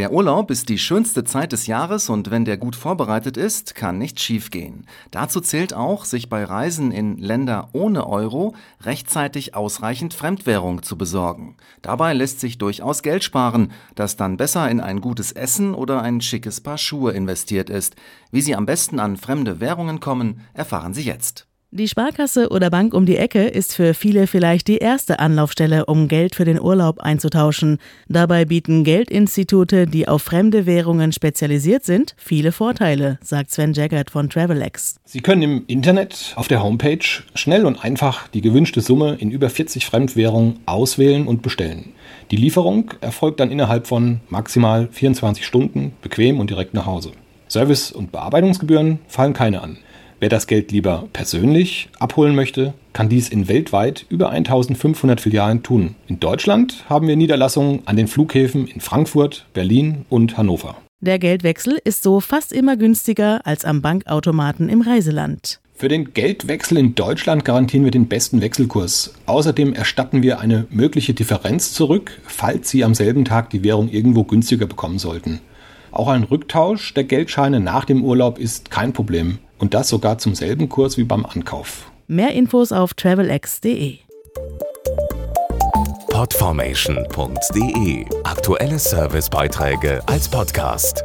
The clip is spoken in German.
Der Urlaub ist die schönste Zeit des Jahres und wenn der gut vorbereitet ist, kann nichts schiefgehen. Dazu zählt auch, sich bei Reisen in Länder ohne Euro rechtzeitig ausreichend Fremdwährung zu besorgen. Dabei lässt sich durchaus Geld sparen, das dann besser in ein gutes Essen oder ein schickes Paar Schuhe investiert ist. Wie Sie am besten an fremde Währungen kommen, erfahren Sie jetzt. Die Sparkasse oder Bank um die Ecke ist für viele vielleicht die erste Anlaufstelle, um Geld für den Urlaub einzutauschen. Dabei bieten Geldinstitute, die auf fremde Währungen spezialisiert sind, viele Vorteile, sagt Sven Jaggert von Travelex. Sie können im Internet auf der Homepage schnell und einfach die gewünschte Summe in über 40 Fremdwährungen auswählen und bestellen. Die Lieferung erfolgt dann innerhalb von maximal 24 Stunden, bequem und direkt nach Hause. Service- und Bearbeitungsgebühren fallen keine an. Wer das Geld lieber persönlich abholen möchte, kann dies in weltweit über 1500 Filialen tun. In Deutschland haben wir Niederlassungen an den Flughäfen in Frankfurt, Berlin und Hannover. Der Geldwechsel ist so fast immer günstiger als am Bankautomaten im Reiseland. Für den Geldwechsel in Deutschland garantieren wir den besten Wechselkurs. Außerdem erstatten wir eine mögliche Differenz zurück, falls Sie am selben Tag die Währung irgendwo günstiger bekommen sollten. Auch ein Rücktausch der Geldscheine nach dem Urlaub ist kein Problem. Und das sogar zum selben Kurs wie beim Ankauf. Mehr Infos auf travelex.de. Podformation.de Aktuelle Servicebeiträge als Podcast.